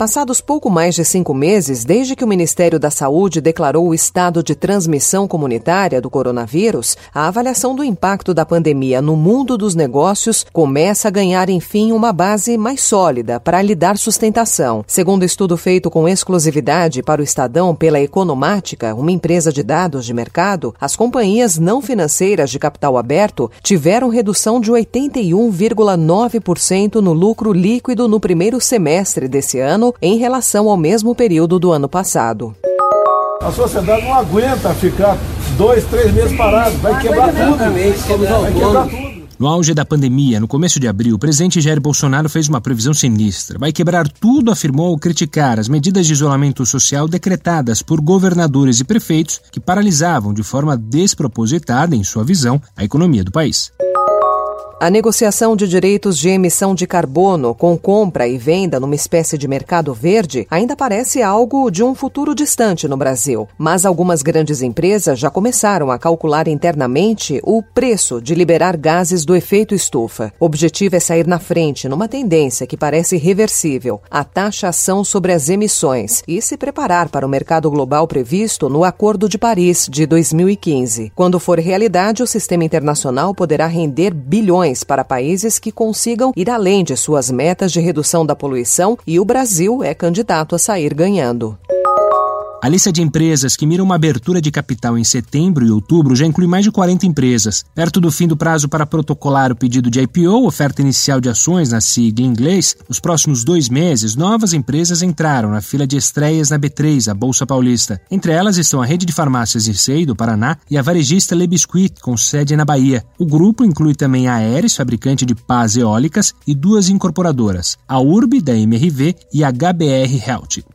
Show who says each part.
Speaker 1: Passados pouco mais de cinco meses desde que o Ministério da Saúde declarou o estado de transmissão comunitária do coronavírus, a avaliação do impacto da pandemia no mundo dos negócios começa a ganhar, enfim, uma base mais sólida para lhe dar sustentação. Segundo estudo feito com exclusividade para o Estadão pela Economática, uma empresa de dados de mercado, as companhias não financeiras de capital aberto tiveram redução de 81,9% no lucro líquido no primeiro semestre desse ano em relação ao mesmo período do ano passado.
Speaker 2: A sociedade não aguenta ficar dois, três meses parado, vai quebrar tudo. Vai quebrar tudo.
Speaker 3: No auge da pandemia, no começo de abril, o presidente Jair Bolsonaro fez uma previsão sinistra. Vai quebrar tudo, afirmou ao criticar as medidas de isolamento social decretadas por governadores e prefeitos que paralisavam de forma despropositada, em sua visão, a economia do país.
Speaker 1: A negociação de direitos de emissão de carbono com compra e venda numa espécie de mercado verde ainda parece algo de um futuro distante no Brasil. Mas algumas grandes empresas já começaram a calcular internamente o preço de liberar gases do efeito estufa. O objetivo é sair na frente numa tendência que parece reversível, a taxação sobre as emissões, e se preparar para o mercado global previsto no Acordo de Paris de 2015. Quando for realidade, o sistema internacional poderá render bilhões para países que consigam ir além de suas metas de redução da poluição e o Brasil é candidato a sair ganhando.
Speaker 3: A lista de empresas que miram uma abertura de capital em setembro e outubro já inclui mais de 40 empresas. Perto do fim do prazo para protocolar o pedido de IPO, oferta inicial de ações na sigla em inglês, nos próximos dois meses, novas empresas entraram na fila de estreias na B3, a Bolsa Paulista. Entre elas estão a rede de farmácias Icei, do Paraná, e a varejista Le Biscuit, com sede na Bahia. O grupo inclui também a Aeres, fabricante de pás eólicas, e duas incorporadoras, a URB, da MRV, e a HBR Health.